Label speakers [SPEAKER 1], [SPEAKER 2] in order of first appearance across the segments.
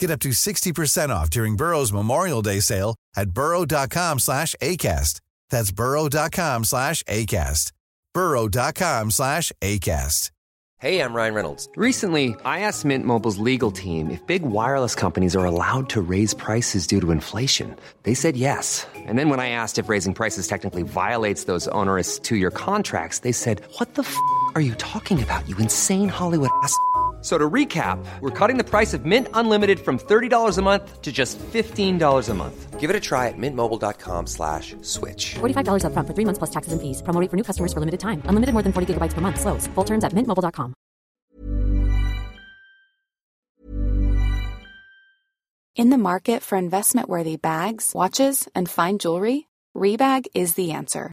[SPEAKER 1] Get up to 60% off during Burrow's Memorial Day sale at burrow.com slash ACAST. That's burrow.com slash ACAST. burrow.com slash ACAST.
[SPEAKER 2] Hey, I'm Ryan Reynolds. Recently, I asked Mint Mobile's legal team if big wireless companies are allowed to raise prices due to inflation. They said yes. And then when I asked if raising prices technically violates those onerous two-year contracts, they said, what the f*** are you talking about, you insane Hollywood ass?" So to recap, we're cutting the price of Mint Unlimited from $30 a month to just $15 a month. Give it a try at mintmobile.com slash switch.
[SPEAKER 3] $45 up front for three months plus taxes and fees. Promo rate for new customers for limited time. Unlimited more than 40 gigabytes per month. Slows. Full terms at mintmobile.com.
[SPEAKER 4] In the market for investment-worthy bags, watches, and fine jewelry, Rebag is the answer.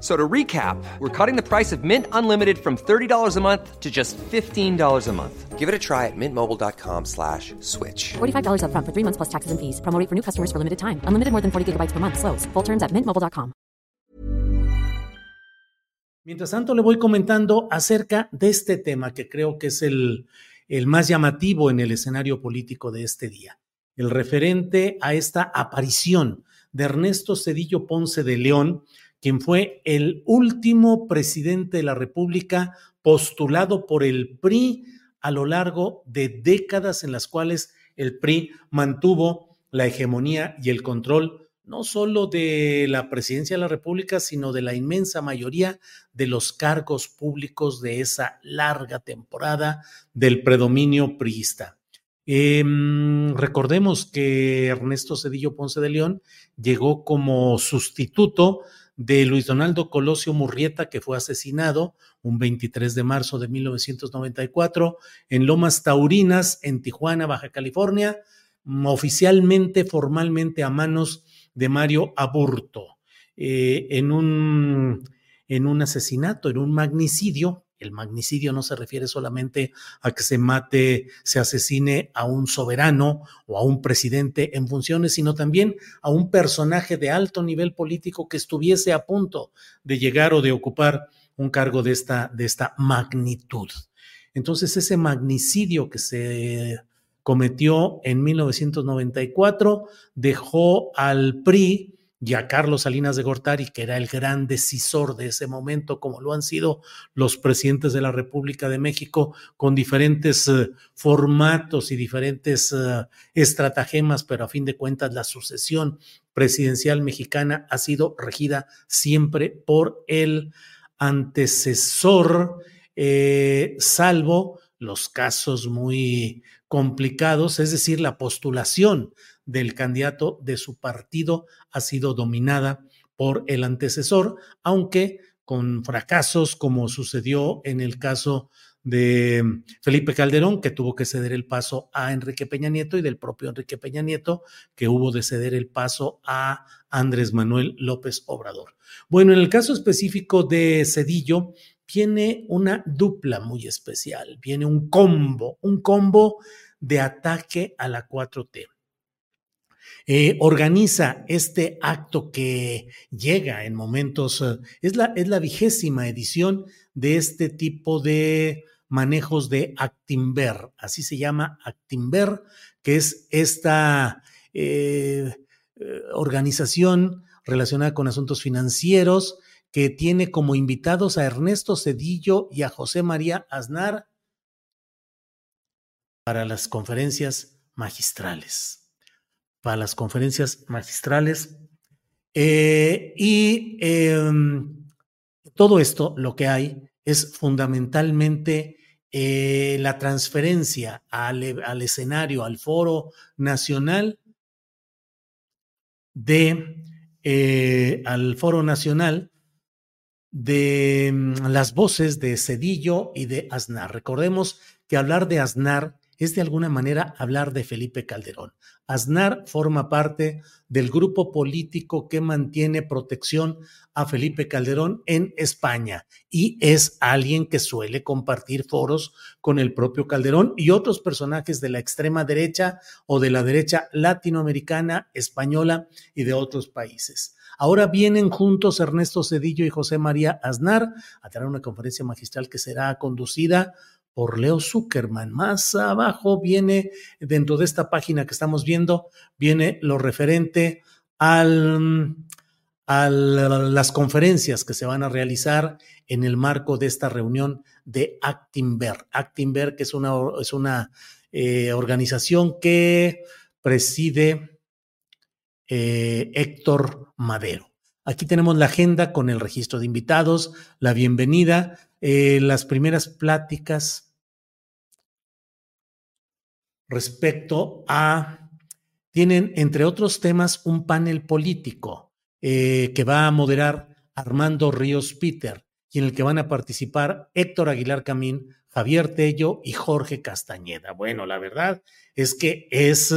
[SPEAKER 2] So to recap, we're cutting the price of Mint Unlimited from $30 a month to just $15 a month. Give it a try at mintmobile.com slash switch.
[SPEAKER 3] $45 up front for three months plus taxes and fees. Promo rate for new customers for limited time. Unlimited more than 40 gigabytes per month. Slows. Full terms at mintmobile.com.
[SPEAKER 5] Mientras tanto, le voy comentando acerca de este tema que creo que es el, el más llamativo en el escenario político de este día. El referente a esta aparición de Ernesto Cedillo Ponce de León, quien fue el último presidente de la República postulado por el PRI a lo largo de décadas en las cuales el PRI mantuvo la hegemonía y el control no solo de la presidencia de la República, sino de la inmensa mayoría de los cargos públicos de esa larga temporada del predominio priista. Em, recordemos que Ernesto Cedillo Ponce de León llegó como sustituto de Luis Donaldo Colosio Murrieta, que fue asesinado un 23 de marzo de 1994 en Lomas Taurinas, en Tijuana, Baja California, oficialmente, formalmente a manos de Mario Aburto, eh, en, un, en un asesinato, en un magnicidio. El magnicidio no se refiere solamente a que se mate, se asesine a un soberano o a un presidente en funciones, sino también a un personaje de alto nivel político que estuviese a punto de llegar o de ocupar un cargo de esta, de esta magnitud. Entonces, ese magnicidio que se cometió en 1994 dejó al PRI y a Carlos Salinas de Gortari, que era el gran decisor de ese momento, como lo han sido los presidentes de la República de México, con diferentes uh, formatos y diferentes uh, estratagemas, pero a fin de cuentas la sucesión presidencial mexicana ha sido regida siempre por el antecesor, eh, salvo los casos muy complicados, es decir, la postulación del candidato de su partido ha sido dominada por el antecesor, aunque con fracasos como sucedió en el caso de Felipe Calderón, que tuvo que ceder el paso a Enrique Peña Nieto, y del propio Enrique Peña Nieto, que hubo de ceder el paso a Andrés Manuel López Obrador. Bueno, en el caso específico de Cedillo, viene una dupla muy especial, viene un combo, un combo de ataque a la 4T. Eh, organiza este acto que llega en momentos, eh, es, la, es la vigésima edición de este tipo de manejos de Actimber, así se llama Actimber, que es esta, eh, organización relacionada con asuntos financieros que tiene como invitados a Ernesto Cedillo y a José María Aznar para las conferencias magistrales. Para las conferencias magistrales. Eh, y em, todo esto lo que hay es fundamentalmente eh, la transferencia al, al, escenario, al foro nacional de, eh, al foro nacional de mm, las voces de Cedillo y de Aznar. Recordemos que hablar de Aznar es de alguna manera hablar de Felipe Calderón. Aznar forma parte del grupo político que mantiene protección a Felipe Calderón en España y es alguien que suele compartir foros con el propio Calderón y otros personajes de la extrema derecha o de la derecha latinoamericana, española y de otros países. Ahora vienen juntos Ernesto Cedillo y José María Aznar a tener una conferencia magistral que será conducida por Leo Zuckerman. Más abajo viene, dentro de esta página que estamos viendo, viene lo referente al, a las conferencias que se van a realizar en el marco de esta reunión de Actinver. Actinver, que es una, es una eh, organización que preside eh, Héctor Madero. Aquí tenemos la agenda con el registro de invitados, la bienvenida, eh, las primeras pláticas respecto a, tienen entre otros temas un panel político eh, que va a moderar Armando Ríos Peter y en el que van a participar Héctor Aguilar Camín, Javier Tello y Jorge Castañeda. Bueno, la verdad es que es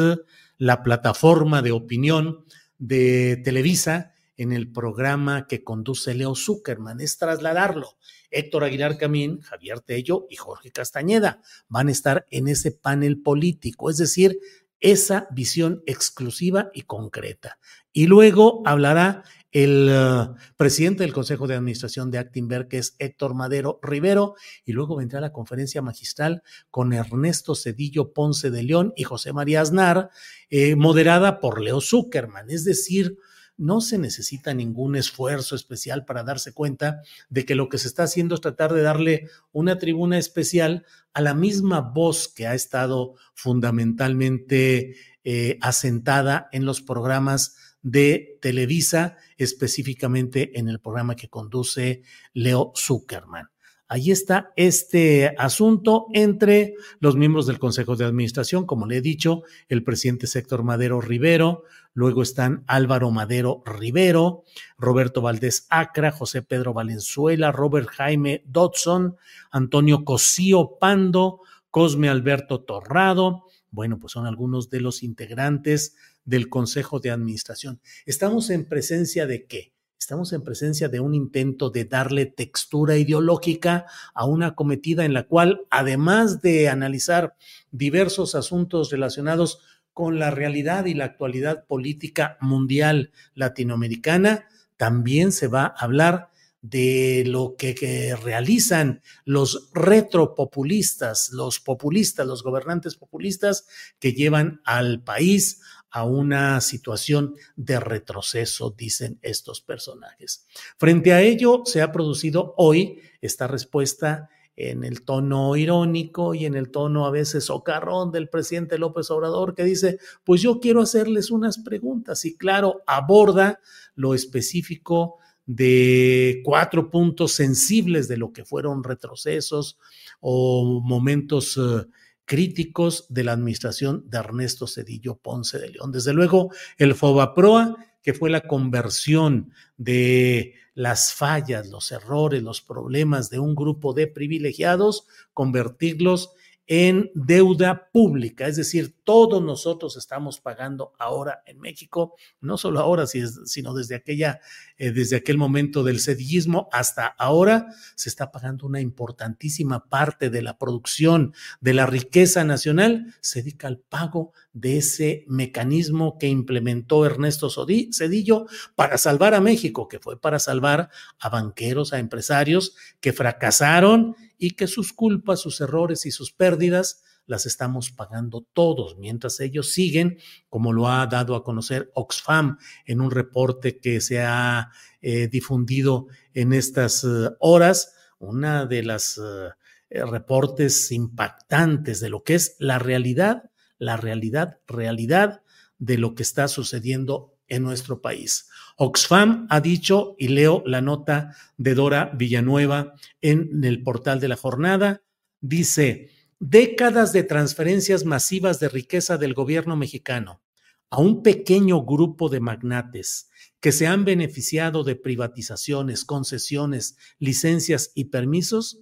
[SPEAKER 5] la plataforma de opinión de Televisa en el programa que conduce Leo Zuckerman, es trasladarlo. Héctor Aguilar Camín, Javier Tello y Jorge Castañeda van a estar en ese panel político, es decir, esa visión exclusiva y concreta. Y luego hablará el uh, presidente del Consejo de Administración de Actinver, que es Héctor Madero Rivero, y luego vendrá la conferencia magistral con Ernesto Cedillo Ponce de León y José María Aznar, eh, moderada por Leo Zuckerman. Es decir, no se necesita ningún esfuerzo especial para darse cuenta de que lo que se está haciendo es tratar de darle una tribuna especial a la misma voz que ha estado fundamentalmente eh, asentada en los programas de Televisa, específicamente en el programa que conduce Leo Zuckerman. Ahí está este asunto entre los miembros del Consejo de Administración, como le he dicho, el presidente Héctor Madero Rivero, luego están Álvaro Madero Rivero, Roberto Valdés Acra, José Pedro Valenzuela, Robert Jaime Dodson, Antonio Cosío Pando, Cosme Alberto Torrado. Bueno, pues son algunos de los integrantes del Consejo de Administración. Estamos en presencia de qué? Estamos en presencia de un intento de darle textura ideológica a una cometida en la cual, además de analizar diversos asuntos relacionados con la realidad y la actualidad política mundial latinoamericana, también se va a hablar de lo que, realizan los retropopulistas, los populistas, los gobernantes populistas que llevan al país a una situación de retroceso, dicen estos personajes. Frente a ello, se ha producido hoy esta respuesta en el tono irónico y en el tono a veces socarrón del presidente López Obrador, que dice, pues yo quiero hacerles unas preguntas y claro, aborda lo específico de cuatro puntos sensibles de lo que fueron retrocesos o momentos eh, críticos de la administración de Ernesto Cedillo Ponce de León. Desde luego, el FOBAPROA, que fue la conversión de las fallas, los errores, los problemas de un grupo de privilegiados, convertirlos en deuda pública, es decir, todos nosotros estamos pagando ahora en México, no solo ahora, sino desde aquella, eh, desde aquel momento del sedillismo hasta ahora, se está pagando una importantísima parte de la producción de la riqueza nacional, se dedica al pago de ese mecanismo que implementó Ernesto Cedillo para salvar a México, que fue para salvar a banqueros, a empresarios que fracasaron y que sus culpas, sus errores y sus pérdidas las estamos pagando todos, mientras ellos siguen, como lo ha dado a conocer Oxfam en un reporte que se ha eh, difundido en estas eh, horas, una de las eh, reportes impactantes de lo que es la realidad, la realidad, realidad de lo que está sucediendo en nuestro país. Oxfam ha dicho, y leo la nota de Dora Villanueva en el portal de la jornada, dice, décadas de transferencias masivas de riqueza del gobierno mexicano a un pequeño grupo de magnates que se han beneficiado de privatizaciones, concesiones, licencias y permisos,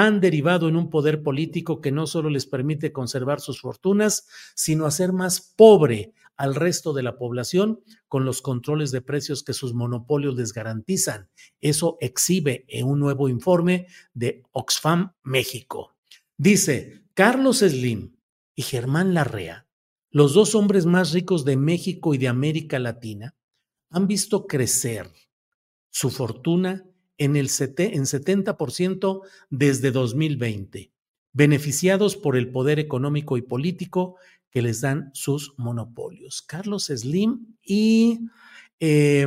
[SPEAKER 5] han derivado en un poder político que no solo les permite conservar sus fortunas, sino hacer más pobre al resto de la población con los controles de precios que sus monopolios les garantizan. Eso exhibe en un nuevo informe de Oxfam México. Dice, Carlos Slim y Germán Larrea, los dos hombres más ricos de México y de América Latina, han visto crecer su fortuna en el en 70% desde 2020, beneficiados por el poder económico y político que les dan sus monopolios. Carlos Slim y eh,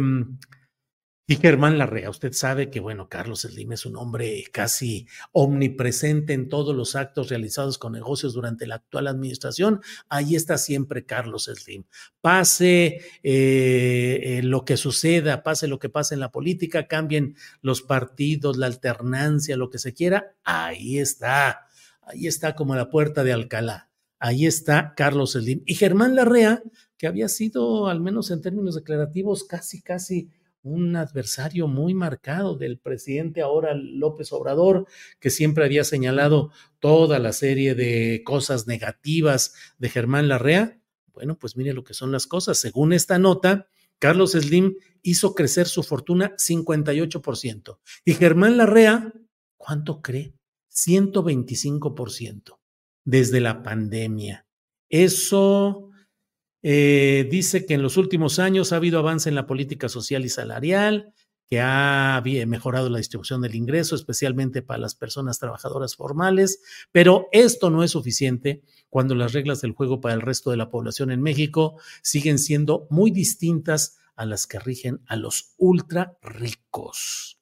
[SPEAKER 5] y Germán Larrea, usted sabe que, bueno, Carlos Slim es un hombre casi omnipresente en todos los actos realizados con negocios durante la actual administración. Ahí está siempre Carlos Slim. Pase eh, eh, lo que suceda, pase lo que pase en la política, cambien los partidos, la alternancia, lo que se quiera, ahí está. Ahí está como la puerta de Alcalá. Ahí está Carlos Slim. Y Germán Larrea, que había sido, al menos en términos declarativos, casi, casi un adversario muy marcado del presidente ahora López Obrador, que siempre había señalado toda la serie de cosas negativas de Germán Larrea. Bueno, pues mire lo que son las cosas. Según esta nota, Carlos Slim hizo crecer su fortuna 58%. Y Germán Larrea, ¿cuánto cree? 125% desde la pandemia. Eso eh, dice que en los últimos años ha habido avance en la política social y salarial, que ha mejorado la distribución del ingreso, especialmente para las personas trabajadoras formales, pero esto no es suficiente cuando las reglas del juego para el resto de la población en México siguen siendo muy distintas a las que rigen a los ultra ricos.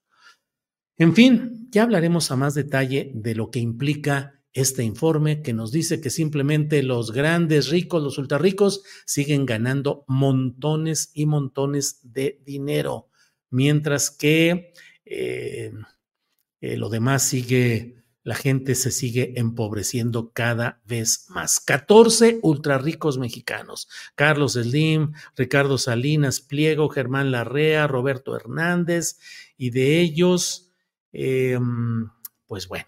[SPEAKER 5] En fin, ya hablaremos a más detalle de lo que implica este informe que nos dice que simplemente los grandes ricos, los ultra ricos, siguen ganando montones y montones de dinero, mientras que eh, eh, lo demás sigue, la gente se sigue empobreciendo cada vez más. 14 ultra ricos mexicanos, Carlos Slim, Ricardo Salinas Pliego, Germán Larrea, Roberto Hernández, y de ellos, em, pues bueno